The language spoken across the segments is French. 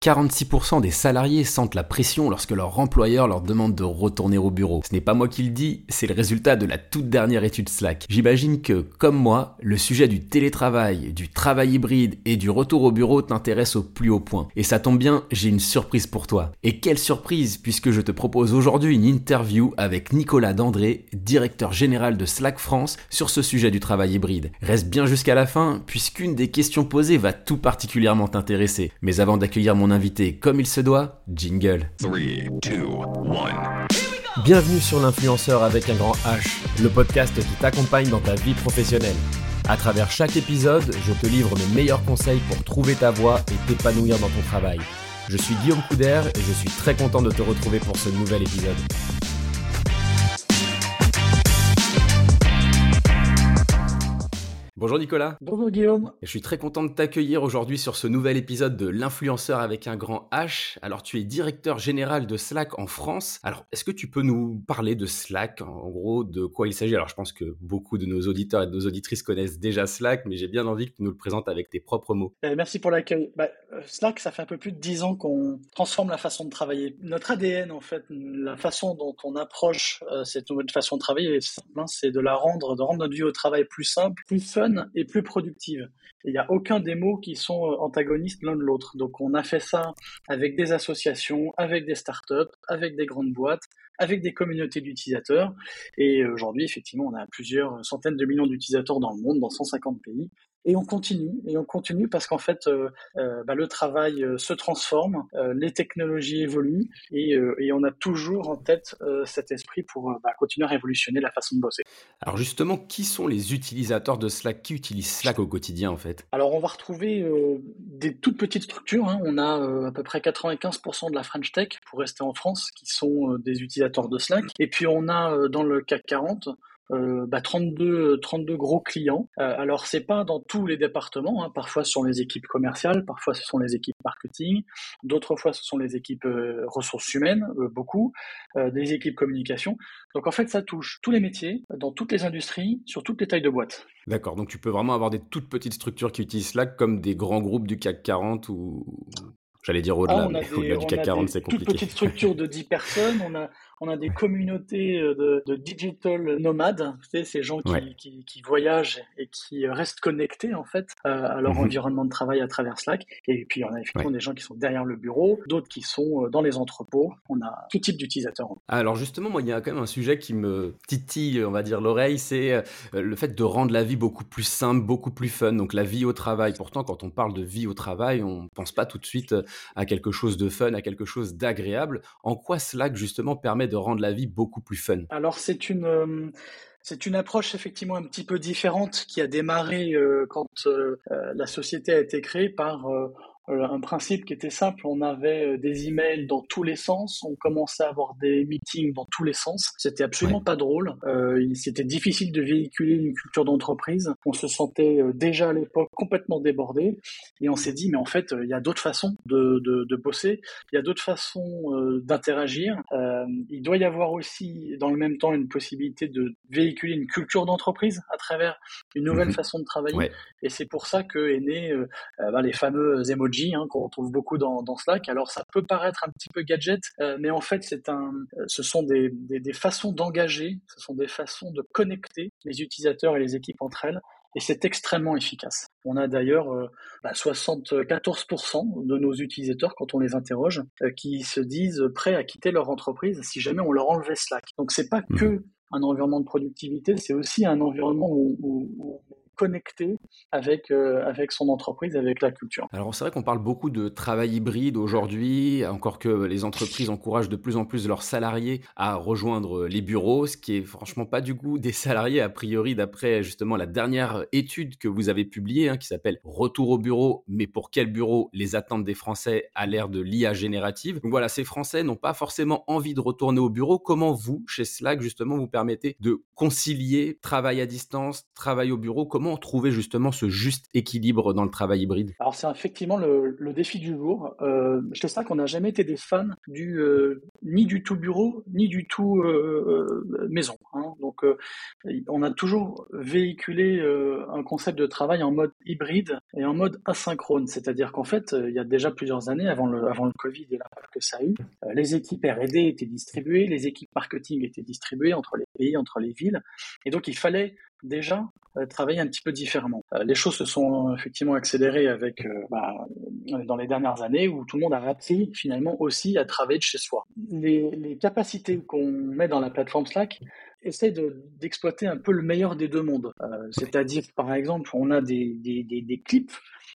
46% des salariés sentent la pression lorsque leur employeur leur demande de retourner au bureau. Ce n'est pas moi qui le dis, c'est le résultat de la toute dernière étude Slack. J'imagine que, comme moi, le sujet du télétravail, du travail hybride et du retour au bureau t'intéresse au plus haut point. Et ça tombe bien, j'ai une surprise pour toi. Et quelle surprise, puisque je te propose aujourd'hui une interview avec Nicolas Dandré, directeur général de Slack France, sur ce sujet du travail hybride. Reste bien jusqu'à la fin, puisqu'une des questions posées va tout particulièrement t'intéresser. Mais avant d'accueillir mon invité comme il se doit, jingle. 3, 2, 1. Bienvenue sur l'influenceur avec un grand H, le podcast qui t'accompagne dans ta vie professionnelle. À travers chaque épisode, je te livre mes meilleurs conseils pour trouver ta voie et t'épanouir dans ton travail. Je suis Guillaume Couder et je suis très content de te retrouver pour ce nouvel épisode. Bonjour Nicolas. Bonjour Guillaume. Je suis très content de t'accueillir aujourd'hui sur ce nouvel épisode de l'influenceur avec un grand H. Alors tu es directeur général de Slack en France. Alors est-ce que tu peux nous parler de Slack En gros, de quoi il s'agit? Alors je pense que beaucoup de nos auditeurs et de nos auditrices connaissent déjà Slack, mais j'ai bien envie que tu nous le présentes avec tes propres mots. Euh, merci pour l'accueil. Bah, euh, Slack, ça fait un peu plus de dix ans qu'on transforme la façon de travailler. Notre ADN, en fait, la façon dont on approche euh, cette nouvelle façon de travailler, hein, c'est de la rendre, de rendre notre vie au travail plus simple, plus fun et plus productive. Il n'y a aucun des mots qui sont euh, antagonistes l'un de l'autre. Donc on a fait ça avec des associations, avec des startups, avec des grandes boîtes, avec des communautés d'utilisateurs. Et aujourd'hui, effectivement, on a plusieurs centaines de millions d'utilisateurs dans le monde, dans 150 pays. Et on continue, et on continue parce qu'en fait, euh, euh, bah, le travail euh, se transforme, les technologies évoluent, et, et, on a toujours en tête cet esprit pour bah, continuer à révolutionner la façon de bosser. Alors justement, qui sont les utilisateurs de Slack? Qui utilisent Slack au quotidien en fait? Alors on va retrouver des toutes petites structures. Hein. On a à peu près 95% de la French Tech, pour rester en France, qui sont des utilisateurs de Slack. Et puis on a dans le CAC 40 euh, bah, 32, 32 gros clients. Euh, alors c'est pas dans tous les départements, hein. parfois ce sont les équipes commerciales, parfois ce sont les équipes marketing, d'autres fois ce sont les équipes euh, ressources humaines, euh, beaucoup, des équipes communication. Donc en fait ça touche tous les métiers, dans toutes les industries, sur toutes les tailles de boîtes. D'accord, donc tu peux vraiment avoir des toutes petites structures qui utilisent Slack comme des grands groupes du CAC 40 ou J'allais dire au-delà, ah, mais au-delà du CAC 40, c'est compliqué. Toute petite structure de 10 personnes, on a, on a des communautés euh, de, digital nomades, ces gens qui, qui, voyagent et qui restent connectés en fait euh, à leur mhm. environnement de travail à travers Slack. Et puis on a effectivement des gens qui sont derrière le bureau, d'autres qui sont euh, dans les entrepôts. On a tout type d'utilisateurs. Alors justement, moi, il y a quand même un sujet qui me titille, on va dire l'oreille, c'est le fait de rendre la vie beaucoup plus simple, beaucoup plus fun. Donc la vie au travail. Pourtant, quand on parle de vie au travail, on pense pas tout de suite à quelque chose de fun, à quelque chose d'agréable. En quoi Slack justement permet de rendre la vie beaucoup plus fun. Alors c'est une euh, c'est une approche effectivement un petit peu différente qui a démarré euh, quand euh, la société a été créée par un principe qui était simple. On avait euh, des emails dans tous les sens, on commençait à avoir des meetings dans tous les sens. C'était absolument pas drôle. Euh, C'était difficile de véhiculer une culture d'entreprise. On se sentait euh, déjà à l'époque complètement débordé et on s'est dit mais en fait il y a d'autres façons de, de, de, bosser, il y a d'autres façons d'interagir. Euh, il doit y avoir aussi dans le même temps une possibilité de véhiculer une culture d'entreprise à travers une nouvelle mhm. façon de travailler. Et c'est pour ça que est né bah, les fameux emojis Hein, qu'on retrouve beaucoup dans, Slack. Alors ça peut paraître un petit peu gadget, euh, mais en fait c'est un, euh, ce sont des, façons d'engager, ce sont des façons de connecter les utilisateurs et les équipes entre elles et c'est extrêmement efficace. On a d'ailleurs 74% euh, bah, de nos utilisateurs, quand on les interroge, qui se disent prêts à quitter leur entreprise si jamais on leur enlevait Slack. Donc c'est pas mmh. que un environnement de productivité, c'est aussi un environnement où connecté avec, euh, avec son entreprise, avec la culture. Alors c'est vrai qu'on parle beaucoup de travail hybride aujourd'hui, encore que les entreprises encouragent de plus en plus leurs salariés à rejoindre les bureaux, ce qui est franchement pas du goût des salariés a priori d'après justement la dernière étude que vous avez publiée hein, qui s'appelle Retour au bureau, mais pour quel bureau les attentes des Français à l'ère de l'IA générative? Donc voilà, ces Français n'ont pas forcément envie de retourner au bureau. Comment vous, chez Slack, justement, vous permettez de concilier travail à distance, travail au bureau? Comment trouver justement ce juste équilibre dans le travail hybride? Alors c'est effectivement le, défi du jour. Euh, je sais qu'on n'a jamais été des fans du euh, ni du tout bureau ni du tout maison. Hein. Donc on a toujours véhiculé un concept de travail en mode hybride et en mode asynchrone. C'est-à-dire qu'en fait, il y a déjà plusieurs années, avant le, avant le Covid et l'impact que ça a eu, les équipes R&D étaient distribuées, les équipes marketing étaient distribuées entre les pays, entre les villes. Et donc, il fallait déjà euh, travailler un petit peu différemment. Euh, les choses se sont effectivement accélérées avec euh, bah, dans les dernières années où tout le monde a appris finalement aussi à travailler de chez soi. Les, capacités qu'on met dans la plateforme Slack essaient d'exploiter un peu le meilleur des deux mondes. C'est-à-dire, par exemple, on a des, des, clips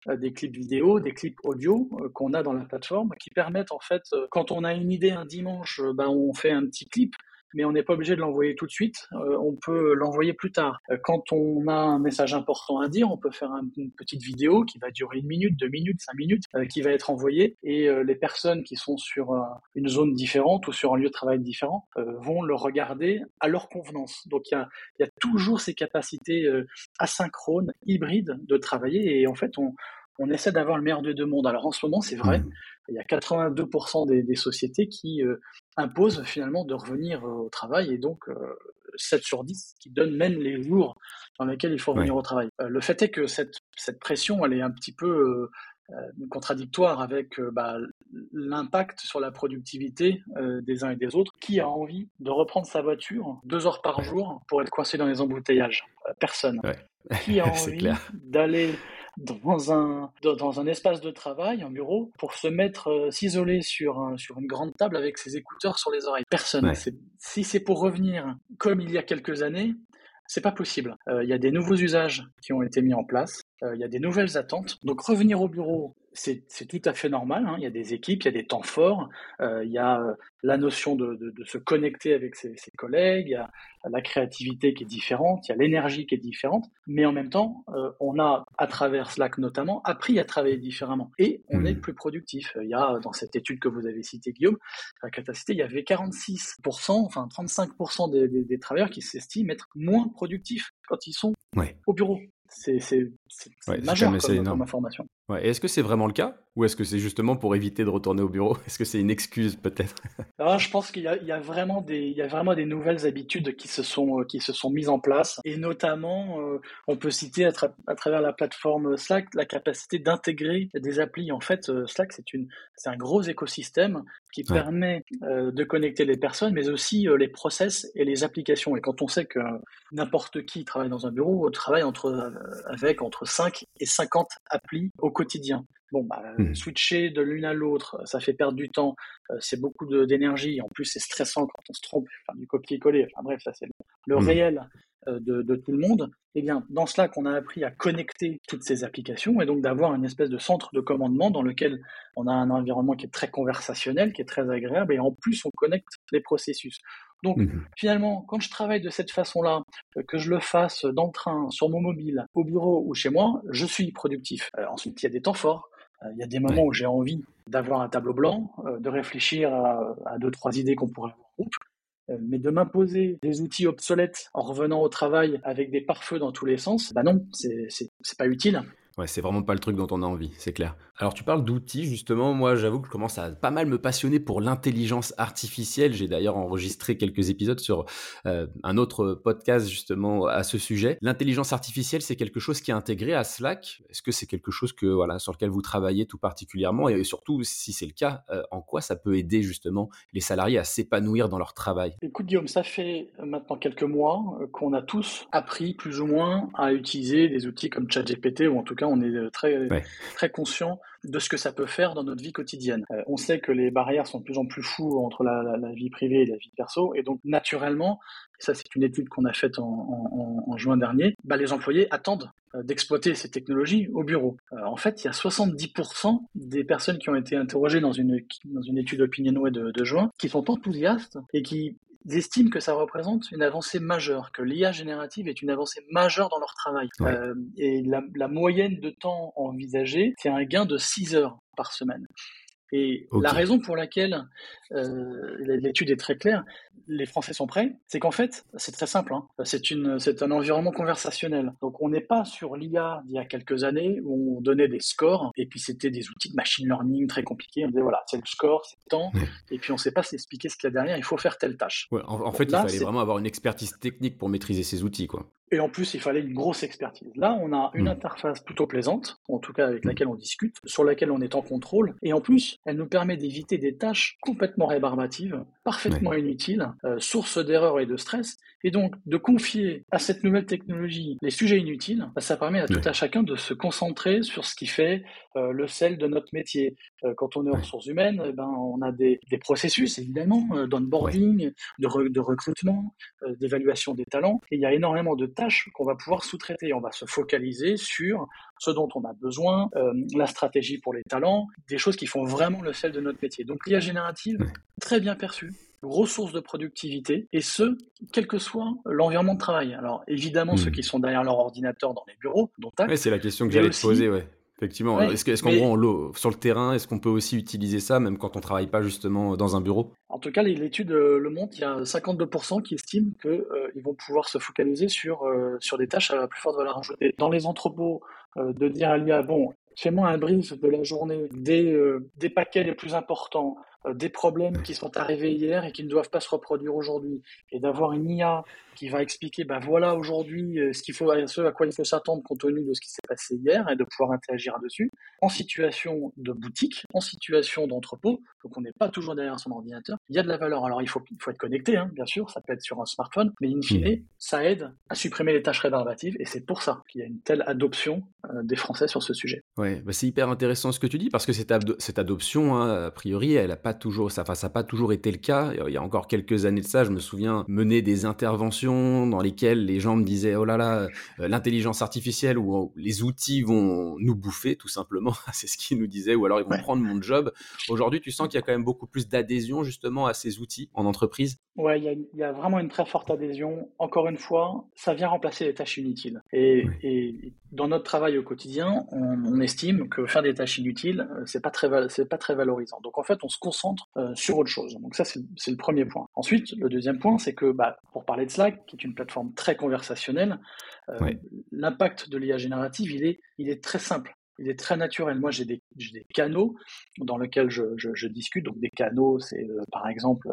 des clips vidéo, des clips audio qu'on a dans la plateforme qui permettent en fait, quand on a une idée un dimanche, bah, on fait un petit clip mais on n'est pas obligé de l'envoyer tout de suite. Euh, on peut l'envoyer plus tard. Euh, quand on a un message important à dire, on peut faire une petite vidéo qui va durer une minute, deux minutes, cinq minutes, euh, qui va être envoyée. Et les personnes qui sont sur une zone différente ou sur un lieu de travail différent vont le regarder à leur convenance. Donc il y a, y a, toujours ces capacités asynchrones, hybrides de travailler. Et en fait, on, on essaie d'avoir le meilleur des deux mondes. Alors en ce moment, c'est vrai, mmh. il y a 82% des, sociétés qui euh, imposent finalement de revenir euh, au travail et donc 7 euh, sur 10 qui donnent même les jours dans lesquels il faut revenir au travail. le fait est que cette, cette pression, elle est un petit peu contradictoire avec bah, l'impact sur la productivité des uns et des autres. Qui a envie de reprendre sa voiture deux heures par jour pour être coincé dans les embouteillages? Personne. Qui a envie d'aller dans un, dans un espace de travail, un bureau, pour se mettre, euh, s'isoler sur, sur une grande table avec ses écouteurs sur les oreilles. Personne. Si c'est pour revenir comme il y a quelques années, c'est pas possible. Euh, il y a des nouveaux usages qui ont été mis en place. Euh, il y a des nouvelles attentes. Donc revenir au bureau, c'est tout à fait normal. Hein. Il y a des équipes, il y a des temps forts, euh, il y a euh, la notion de, se connecter avec ses, collègues, il y a la créativité qui est différente, il y a l'énergie qui est différente. Mais en même temps, on a, à travers Slack notamment, appris à travailler différemment et on est mmh. plus productif. Il y a, dans cette étude que vous avez citée, Guillaume, la capacité, il y avait 46%, enfin 35% des, des travailleurs qui s'estiment être moins productifs quand ils sont au bureau c'est majeur comme, information. Ouais. Est-ce que c'est vraiment le cas ou est-ce que c'est justement pour éviter de retourner au bureau? Est-ce que c'est une excuse peut-être? Je pense qu'il y, a vraiment des, il y a vraiment des nouvelles habitudes qui se sont, qui se sont mises en place et notamment, euh, on peut citer à, à, travers la plateforme Slack la capacité d'intégrer des applis. En fait, euh, Slack c'est une, c'est un gros écosystème qui permet euh, de connecter les personnes, mais aussi les process et les applications. Et quand on sait que n'importe qui travaille dans un bureau, travaille entre euh, avec entre 5 et 50 applis au quotidien. Bon, bah, mmh. switcher de l'une à l'autre, ça fait perdre du temps, euh, c'est beaucoup d'énergie, en plus c'est stressant quand on se trompe, du copier-coller, enfin bref, ça c'est le, mmh. réel euh, de, tout le monde. Eh bien, dans cela qu'on a appris à connecter toutes ces applications et donc d'avoir une espèce de centre de commandement dans lequel on a un environnement qui est très conversationnel, qui est très agréable et en plus on connecte les processus. Donc mmh finalement, quand je travaille de cette façon-là, euh, que je le fasse dans le train, sur mon mobile, au bureau ou chez moi, je suis productif. Euh, ensuite, il y a des temps forts. Euh, il y a des moments où j'ai envie d'avoir un tableau blanc, de réfléchir à, deux, trois idées qu'on pourrait avoir en groupe. Mais de m'imposer des outils obsolètes en revenant au travail avec des pare-feux dans tous les sens, bah non, c'est pas utile. Ouais, c'est vraiment pas le truc dont on a envie, c'est clair. Alors tu parles d'outils, justement, moi j'avoue que je commence à pas mal me passionner pour l'intelligence artificielle. J'ai d'ailleurs enregistré quelques épisodes sur euh, un autre podcast justement à ce sujet. L'intelligence artificielle, c'est quelque chose qui est intégré à Slack. Est-ce que c'est quelque chose que voilà sur lequel vous travaillez tout particulièrement? Et surtout si c'est le cas, euh, en quoi ça peut aider justement les salariés à s'épanouir dans leur travail? Écoute Guillaume, ça fait maintenant quelques mois euh, qu'on a tous appris plus ou moins à utiliser des outils comme ChatGPT ou en tout cas on est euh, très, très conscient de ce que ça peut faire dans notre vie quotidienne. Euh, on sait que les barrières sont de plus en plus floues entre la, vie privée et la vie perso, et donc naturellement, ça c'est une étude qu'on a faite en, juin dernier, bah, les employés attendent euh, d'exploiter ces technologies au bureau. en fait, il y a 70% des personnes qui ont été interrogées dans une, dans une étude Opinionway de, de juin qui sont enthousiastes et qui estiment que ça représente une avancée majeure, que l'IA générative est une avancée majeure dans leur travail. Euh, et la, moyenne de temps envisagée, c'est un gain de 6 heures par semaine. Et la raison pour laquelle euh, l'étude est très claire, les Français sont prêts, c'est qu'en fait, c'est très simple. Hein. C'est une, c'est un environnement conversationnel. Donc, on n'est pas sur l'IA d'il y a quelques années où on donnait des scores et puis c'était des outils de machine learning très compliqués. On disait voilà, c'est le score, c'est le temps, et puis on ne sait pas s'expliquer ce qu'il y a derrière. Il faut faire telle tâche. en, fait, il fallait vraiment avoir une expertise technique pour maîtriser ces outils, quoi. Et en plus, il fallait une grosse expertise. Là, on a une hmm. interface plutôt plaisante, en tout cas avec laquelle on discute, sur laquelle on est en contrôle. Et en plus, elle nous permet d'éviter des tâches complètement rébarbatives, parfaitement inutiles, euh, source d'erreurs et de stress. Et donc, de confier à cette nouvelle technologie les sujets inutiles, bah, ça permet à tout à chacun de se concentrer sur ce qui fait euh, le sel de notre métier. Euh, quand on est en ressources humaines, eh ben, on a des, des processus, évidemment, d'onboarding, de, de recrutement, d'évaluation des talents. Et il y a énormément de tâches qu'on va pouvoir sous-traiter. On va se focaliser sur ce dont on a besoin, la stratégie pour les talents, des choses qui font vraiment le sel de notre métier. Donc l'IA générative, très bien perçue, ressource de productivité, et ce, quel que soit l'environnement de travail. Alors évidemment, ceux hmm. qui sont derrière leur ordinateur dans les bureaux, dont ouais, c'est la question que j'allais te poser, ouais. Effectivement. est-ce qu'en gros, sur le terrain, est-ce qu'on peut aussi utiliser ça, même quand on travaille pas justement dans un bureau? En tout cas, l'étude euh, le montre. Il y a 52% qui estiment qu'ils euh, vont pouvoir se focaliser sur, euh, sur des tâches à plus forte valeur ajoutée. Dans les entrepôts, de dire à l'IA, bon, fais-moi un brief de la journée des, des paquets les plus importants, des problèmes qui sont arrivés hier et qui ne doivent pas se reproduire aujourd'hui, et d'avoir une IA qui va expliquer, ben voilà aujourd'hui euh, ce qu'il faut, à quoi il faut s'attendre compte tenu de ce qui s'est passé hier et de pouvoir interagir dessus, en situation de boutique, en situation d'entrepôt, donc on n'est pas toujours derrière son ordinateur. Il y a de la valeur. Alors il faut, il faut être connecté, hein, bien sûr, ça peut être sur un smartphone, mais in fine, ça aide à supprimer les tâches rébarbatives et c'est pour ça qu'il y a une telle adoption euh, des Français sur ce sujet. Ouais, bah c'est hyper intéressant ce que tu dis parce que cette, cette adoption, hein, a priori, elle a pas toujours, ça, ça n'a pas toujours été le cas. Il y a encore quelques années de ça, je me souviens mener des interventions dans lesquelles les gens me disaient oh là là euh, l'intelligence artificielle ou les outils vont nous bouffer tout simplement. C'est ce qu'ils nous disaient. Ou alors ils vont prendre mon job. Aujourd'hui tu sens qu'il y a quand même beaucoup plus d'adhésion justement à ces outils en entreprise. Ouais il y, a, vraiment une très forte adhésion. Encore une fois ça vient remplacer les tâches inutiles. Et, dans notre travail au quotidien on, estime que faire des tâches inutiles euh, c'est pas très c'est pas très valorisant. Donc en fait on se concentre euh, sur autre chose. Donc ça c'est le premier point. Ensuite le deuxième point c'est que bah, pour parler de Slack qui est une plateforme très conversationnelle, euh, l'impact de l'IA générative, il est, il est très simple il est très naturel. Moi, j'ai des, des, canaux dans lesquels je, je, discute. Donc, des canaux, c'est euh, par exemple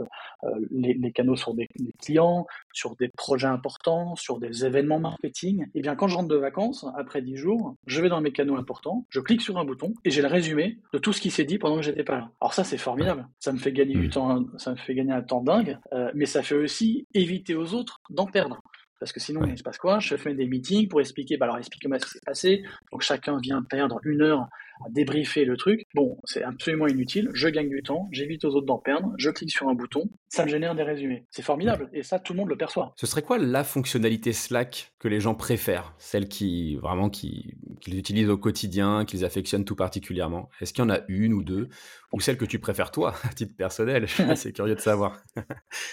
euh, les, les, canaux sur des, clients, sur des projets importants, sur des événements marketing. Et eh bien, quand je rentre de vacances, après 10 jours, je vais dans mes canaux importants, je clique sur un bouton et j'ai le résumé de tout ce qui s'est dit pendant que j'étais pas là. Alors ça, c'est formidable. Ça me fait gagner du mmh. temps, ça me fait gagner un temps dingue, euh, mais ça fait aussi éviter aux autres d'en perdre. Parce que sinon, il se passe quoi? Je fais des meetings pour expliquer, bah alors expliquez-moi ce qui s'est passé. Donc chacun vient perdre une heure à débriefer le truc. Bon, c'est absolument inutile. Je gagne du temps, j'évite aux autres d'en perdre. Je clique sur un bouton, ça me génère des résumés. C'est formidable et ça, tout le monde le perçoit. Ce serait quoi la fonctionnalité Slack que les gens préfèrent? Celle qui vraiment qui qu'ils utilisent au quotidien, qu'ils affectionnent tout particulièrement? Est-ce qu'il y en a une ou deux? Ou celle que tu préfères toi, à titre personnel? C'est curieux de savoir.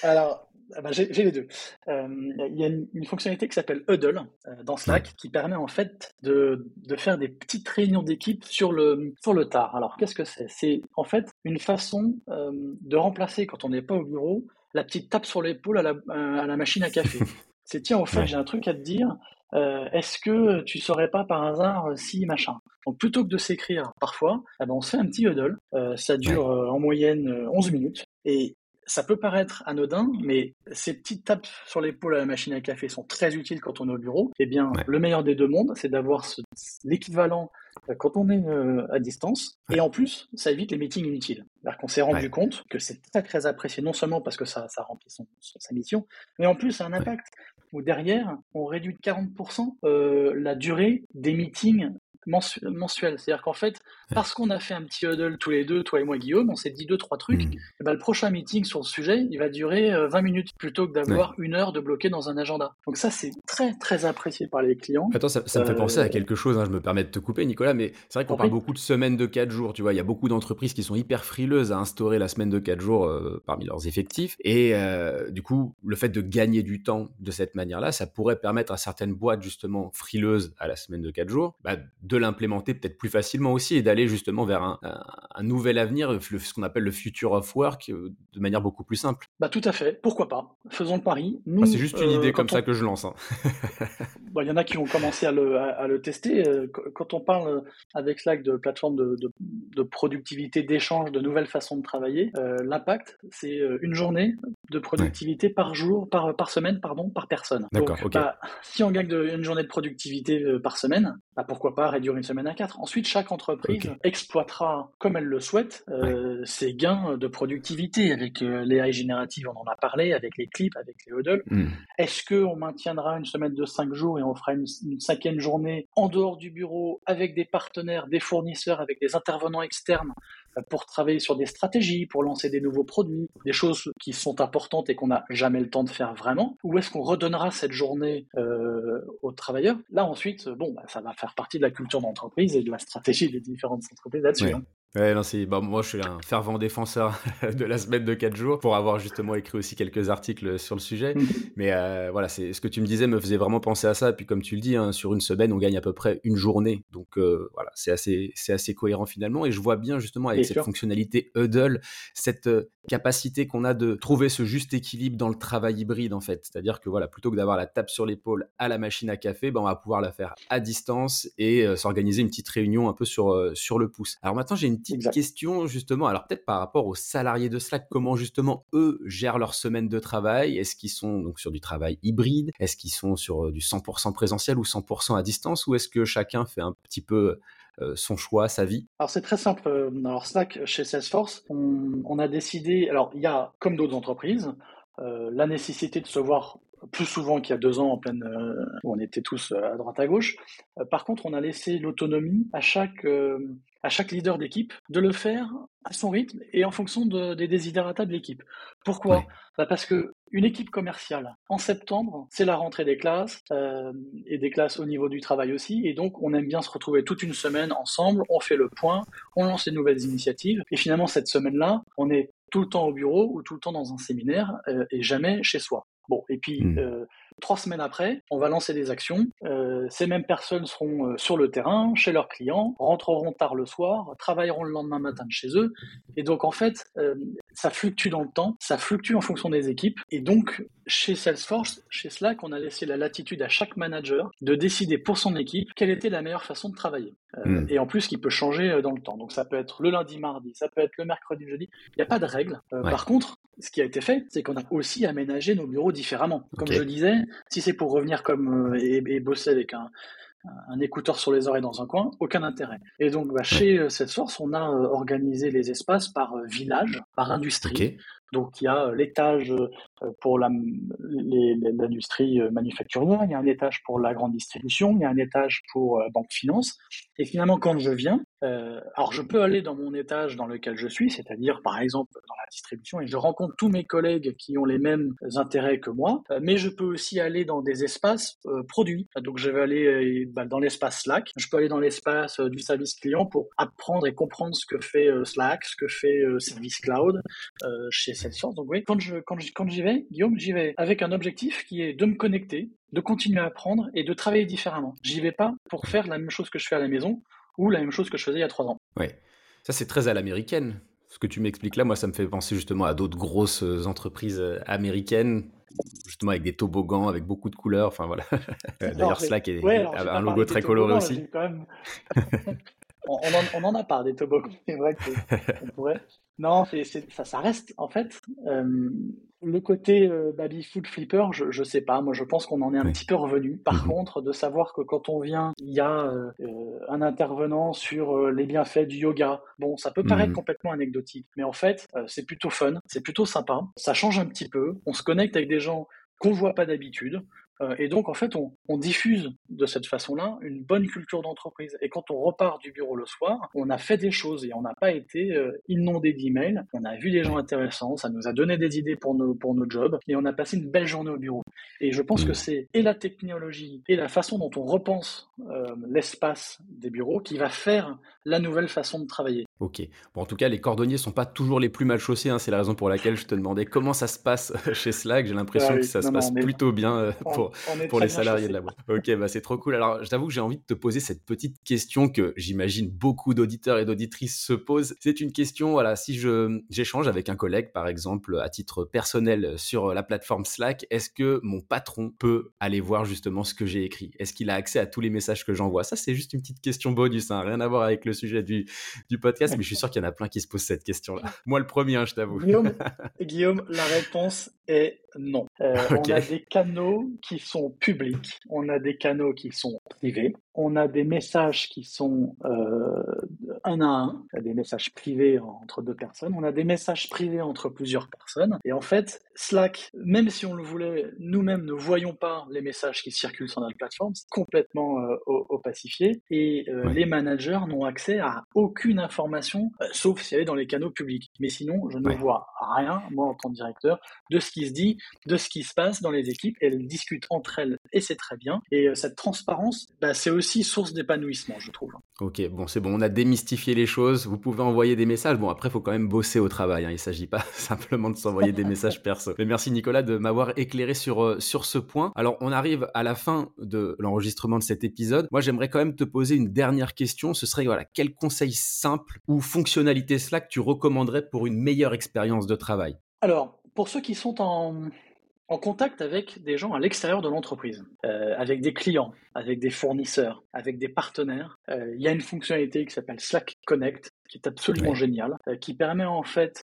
alors, ah bah, j'ai les deux. Euh, il y a une, fonctionnalité qui s'appelle Huddle euh, dans Slack qui permet en fait de, de faire des petites réunions d'équipe sur le, sur le tard. Alors qu'est-ce que c'est? C'est en fait une façon euh, de remplacer quand on n'est pas au bureau la petite tape sur l'épaule à la, à la machine à café. c'est tiens, au fait, j'ai un truc à te dire. Est-ce que tu saurais pas par hasard si machin? Donc plutôt que de s'écrire parfois, eh ben, on se fait un petit huddle. ça dure en moyenne 11 minutes. Et ça peut paraître anodin, mais ces petites tapes sur l'épaule à la machine à café sont très utiles quand on est au bureau. Eh bien, le meilleur des deux mondes, c'est d'avoir l'équivalent quand on est euh, à distance. Et en plus, ça évite les meetings inutiles. C'est-à-dire qu'on s'est rendu compte que c'est très très apprécié, non seulement parce que ça, ça remplit sa mission, mais en plus, ça a un impact. Où derrière, on réduit de 40% euh, la durée des meetings mensuel. C'est-à-dire qu'en fait, parce qu'on a fait un petit huddle tous les deux, toi et moi Guillaume, on s'est dit deux, trois trucs, mmh. et ben, le prochain meeting sur le sujet, il va durer 20 euh, minutes plutôt que d'avoir une heure de bloqué dans un agenda. Donc ça, c'est très, très apprécié par les clients. Attends, ça, me fait penser à quelque chose, hein, je me permets de te couper Nicolas, mais c'est vrai qu'on parle beaucoup de semaines de 4 jours, tu vois, il y a beaucoup d'entreprises qui sont hyper frileuses à instaurer la semaine de 4 jours euh, parmi leurs effectifs, et du coup, le fait de gagner du temps de cette manière-là, ça pourrait permettre à certaines boîtes justement frileuses à la semaine de 4 jours, bah, de l'implémenter peut-être plus facilement aussi et d'aller justement vers un, un, nouvel avenir, ce qu'on appelle le future of work, de manière beaucoup plus simple. Bah tout à fait, pourquoi pas? Faisons le pari. C'est juste une idée comme ça que je lance. Hein. Bah, il y en a qui ont commencé à le, à, le tester. Quand on parle avec Slack de plateforme de, de, productivité, d'échange, de nouvelles façons de travailler, l'impact, c'est une journée de productivité par jour, par, par semaine, pardon, par personne. D'accord, bah, si on gagne de, une journée de productivité euh, par semaine, bah, pourquoi pas réduire une semaine à quatre? Ensuite, chaque entreprise exploitera, comme elle le souhaite, euh, ses gains de productivité avec euh, les AI génératives, on en a parlé, avec les clips, avec les huddles. Hmm. Est-ce qu'on maintiendra une semaine de cinq jours et on fera une, une, cinquième journée en dehors du bureau avec des partenaires, des fournisseurs, avec des intervenants externes pour travailler sur des stratégies, pour lancer des nouveaux produits, des choses qui sont importantes et qu'on n'a jamais le temps de faire vraiment Ou est-ce qu'on redonnera cette journée euh, aux travailleurs? Là ensuite, bon, bah, ça va faire partie de la culture d'entreprise et de la stratégie des différentes entreprises là-dessus. Hein. Ouais, non, c'est, bah, moi, je suis un fervent défenseur de la semaine de 4 jours pour avoir justement écrit aussi quelques articles sur le sujet. Mhm. Mais euh, voilà, c'est ce que tu me disais me faisait vraiment penser à ça. Et puis, comme tu le dis, hein, sur une semaine, on gagne à peu près une journée. Donc, euh, voilà, c'est assez, c'est assez cohérent finalement. Et je vois bien justement avec cette fonctionnalité Huddle, cette euh, capacité qu'on a de trouver ce juste équilibre dans le travail hybride en fait. C'est-à-dire que voilà, plutôt que d'avoir la tape sur l'épaule à la machine à café, ben, on va pouvoir la faire à distance et s'organiser une petite réunion un peu sur, sur le pouce. Alors maintenant, j'ai une petite question justement, alors peut-être par rapport aux salariés de Slack, comment justement eux gèrent leur semaine de travail? Est-ce qu'ils sont donc sur du travail hybride? Est-ce qu'ils sont sur euh, du 100% présentiel ou 100% à distance? Ou est-ce que chacun fait un petit peu euh, son choix, sa vie? Alors c'est très simple. Euh, alors Slack chez Salesforce, on, a décidé. Alors il y a comme d'autres entreprises la nécessité de se voir plus souvent qu'il y a deux ans en pleine où on était tous à droite à gauche. par contre, on a laissé l'autonomie à chaque à chaque leader d'équipe de le faire à son rythme et en fonction des désidératas de l'équipe. Pourquoi? Bah, Parce que une équipe commerciale, en septembre, c'est la rentrée des classes euh, et des classes au niveau du travail aussi. Et donc, on aime bien se retrouver toute une semaine ensemble, on fait le point, on lance des nouvelles initiatives. Et finalement, cette semaine-là, on est tout le temps au bureau ou tout le temps dans un séminaire euh, et jamais chez soi. Bon, et puis hmm. euh, trois semaines après, on va lancer des actions. Euh, ces mêmes personnes seront euh, sur le terrain, chez leurs clients, rentreront tard le soir, travailleront le lendemain matin de chez eux. Et donc en fait, ça fluctue dans le temps, ça fluctue en fonction des équipes. Et donc chez Salesforce, chez Slack, on a laissé la latitude à chaque manager de décider pour son équipe quelle était la meilleure façon de travailler. Hmm. Et en plus, qui peut changer dans le temps. Donc ça peut être le lundi, mardi, ça peut être le mercredi, jeudi. Il n'y a pas de règle. Par contre, ce qui a été fait, c'est qu'on a aussi aménagé nos bureaux différemment. Comme je disais, si c'est pour revenir comme euh, et, bosser avec un, écouteur sur les oreilles dans un coin, aucun intérêt. Et donc, bah, chez euh, cette source, on a euh, organisé les espaces par village, par industrie. Donc, il y a l'étage pour l'industrie manufacturière, il y a un étage pour la grande distribution, il y a un étage pour banque finance. Et finalement, quand je viens, euh, alors je peux aller dans mon étage dans lequel je suis, c'est-à-dire par exemple dans la distribution, et je rencontre tous mes collègues qui ont les mêmes intérêts que moi, euh, mais je peux aussi aller dans des espaces euh, produits. Donc je vais aller bah, dans l'espace Slack, je peux aller dans l'espace du service client pour apprendre et comprendre ce que fait Slack, ce que fait Service Cloud chez Salesforce. Donc oui, quand je quand j'y vais, Guillaume, j'y vais avec un objectif qui est de me connecter, de continuer à apprendre et de travailler différemment. J'y vais pas pour faire la même chose que je fais à la maison ou la même chose que je faisais il y a trois ans. Oui, ça c'est très à l'américaine. Ce que tu m'expliques là, moi, ça me fait penser justement à d'autres grosses euh, entreprises euh, américaines, justement avec des toboggans, avec beaucoup de couleurs. Enfin voilà. D'ailleurs, Slack est, un logo très coloré aussi. on, en, on, a pas des toboggans, c'est vrai qu'on pourrait. Non, ça, ça reste en fait euh, le côté euh, baby food flipper. Je, je sais pas, moi je pense qu'on en est un petit peu revenu. Par mhm. contre, de savoir que quand on vient, il y a euh, un intervenant sur les bienfaits du yoga. Bon, ça peut paraître mhm. complètement anecdotique, mais en fait, c'est plutôt fun, c'est plutôt sympa. Ça change un petit peu. On se connecte avec des gens qu'on voit pas d'habitude. Euh, et donc, en fait, on, diffuse de cette façon-là une bonne culture d'entreprise. Et quand on repart du bureau le soir, on a fait des choses et on n'a pas été euh, inondé d'emails. On a vu des gens intéressants, ça nous a donné des idées pour nos, pour nos jobs et on a passé une belle journée au bureau. Et je pense que c'est et la technologie et la façon dont on repense euh, l'espace des bureaux qui va faire la nouvelle façon de travailler. Ok. Bon, en tout cas, les cordonniers sont pas toujours les plus mal chaussés. Hein. C'est la raison pour laquelle je te demandais comment ça se passe chez Slack. J'ai l'impression ah que ça se passe plutôt bien euh, pour, pour les salariés de la boîte. Ok, bah c'est trop cool. Alors, je t'avoue que j'ai envie de te poser cette petite question que j'imagine beaucoup d'auditeurs et d'auditrices se posent. C'est une question, voilà, si je j'échange avec un collègue, par exemple, à titre personnel sur la plateforme Slack, est-ce que mon patron peut aller voir justement ce que j'ai écrit? Est-ce qu'il a accès à tous les messages que j'envoie? Ça, c'est juste une petite question bonus, hein. rien à voir avec le sujet du, du podcast mais je suis sûr qu'il y en a plein qui se posent cette question-là. Moi, le premier, hein, je t'avoue. Guillaume, Guillaume, la réponse est non. Euh, on a des canaux qui sont publics, on a des canaux qui sont privés, on a des messages qui sont euh, un à un, des messages privés entre deux personnes, on a des messages privés entre plusieurs personnes. Et en fait, Slack, même si on le voulait, nous-mêmes ne voyons pas les messages qui circulent sur notre plateforme, c'est complètement euh, opacifié. Et euh, les managers n'ont accès à aucune information, sauf si elle est dans les canaux publics. Mais sinon, je ne vois rien, moi en tant que directeur, de ce qui se dit, de ce qui se passe dans les équipes. Elles discutent entre elles et c'est très bien. Et cette transparence, bah, c'est aussi source d'épanouissement, je trouve. Ok, bon, c'est bon, on a démystifié les choses. Vous pouvez envoyer des messages. Bon, après, il faut quand même bosser au travail. Hein. Il ne s'agit pas simplement de s'envoyer des messages perso. Mais merci Nicolas de m'avoir éclairé sur, euh, sur ce point. Alors, on arrive à la fin de l'enregistrement de cet épisode. Moi, j'aimerais quand même te poser une dernière question. Ce serait, voilà, quel conseil simple ou fonctionnalité Slack tu recommanderais pour une meilleure expérience de travail? Alors, pour ceux qui sont en, en contact avec des gens à l'extérieur de l'entreprise, euh, avec des clients, avec des fournisseurs, avec des partenaires. Euh, il y a une fonctionnalité qui s'appelle Slack Connect, qui est absolument géniale, euh, qui permet en fait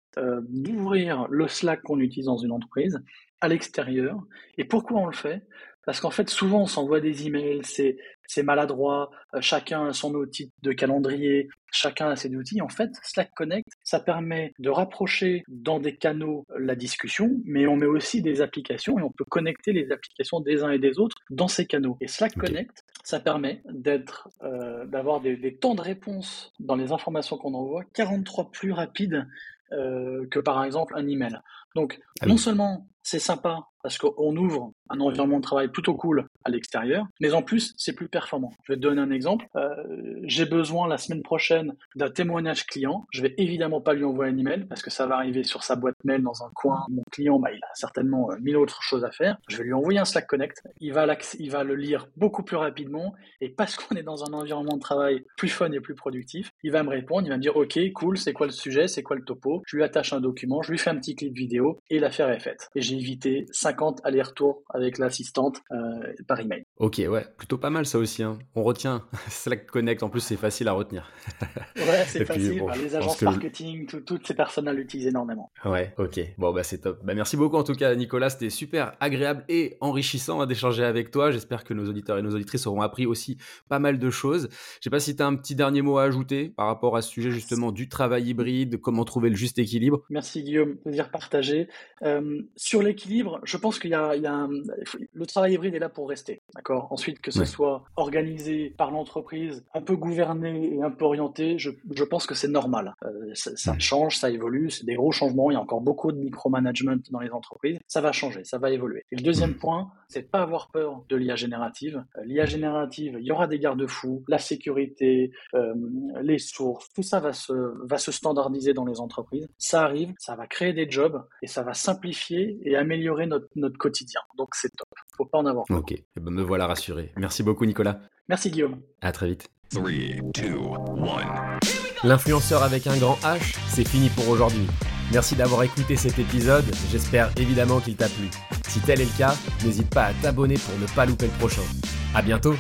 d'ouvrir le Slack qu'on utilise dans une entreprise à l'extérieur. Et pourquoi on le fait? Parce qu'en fait, souvent, on s'envoie des emails, c'est, c'est maladroit, euh, chacun a son outil de calendrier, chacun a ses outils. En fait, Slack Connect, ça permet de rapprocher dans des canaux la discussion, mais on met aussi des applications et on peut connecter les applications des uns et des autres dans ces canaux. Et Slack Connect, ça permet d'être, euh, d'avoir des, des, temps de réponse dans les informations qu'on envoie 43 plus rapides euh, que par exemple un email. Donc, ah non seulement c'est sympa parce qu'on ouvre un environnement de travail plutôt cool à l'extérieur, mais en plus, c'est plus performant. Je vais te donner un exemple. Euh, j'ai besoin la semaine prochaine d'un témoignage client. Je vais évidemment pas lui envoyer un email parce que ça va arriver sur sa boîte mail dans un coin. Mon client, bah, il a certainement euh, mille autres choses à faire. Je vais lui envoyer un Slack Connect. Il va, il va le lire beaucoup plus rapidement et parce qu'on est dans un environnement de travail plus fun et plus productif, il va me répondre. Il va me dire, OK, cool, c'est quoi le sujet, c'est quoi le topo? Je lui attache un document, je lui fais un petit clip vidéo et l'affaire est faite. Évité 50 allers-retours avec l'assistante euh, par email. Ok, ouais, plutôt pas mal ça aussi. Hein. On retient Slack Connect, en plus c'est facile à retenir. ouais, c'est facile. les agences marketing, toutes ces personnes l'utilisent énormément. Ouais, ok. Bon, bah c'est top. Bah, merci beaucoup en tout cas, Nicolas. C'était super agréable et enrichissant hein, d'échanger avec toi. J'espère que nos auditeurs et nos auditrices auront appris aussi pas mal de choses. Je sais pas si tu as un petit dernier mot à ajouter par rapport à ce sujet justement du travail hybride, comment trouver le juste équilibre. Merci Guillaume, plaisir partagé. Euh, sur l'équilibre, je pense qu'il y a, le travail hybride est là pour rester, d'accord? Ensuite, que ce soit organisé par l'entreprise, un peu gouverné et un peu orienté, je, pense que c'est normal. Euh, ça, change, ça évolue, c'est des gros changements. Il y a encore beaucoup de micromanagement dans les entreprises. Ça va changer, ça va évoluer. Et le deuxième point, c'est de pas avoir peur de l'IA générative. Euh, L'IA générative, il y aura des garde-fous, la sécurité, euh, les sources, tout ça va se va se standardiser dans les entreprises. Ça arrive, ça va créer des jobs et ça va simplifier et améliorer notre, notre quotidien. Donc c'est top. Faut pas en avoir peur. Ok, eh ben, me voilà rassuré. Merci beaucoup Nicolas. Merci Guillaume. À très vite. L'influenceur avec un grand H, c'est fini pour aujourd'hui. Merci d'avoir écouté cet épisode, j'espère évidemment qu'il t'a plu. Si tel est le cas, n'hésite pas à t'abonner pour ne pas louper le prochain. A bientôt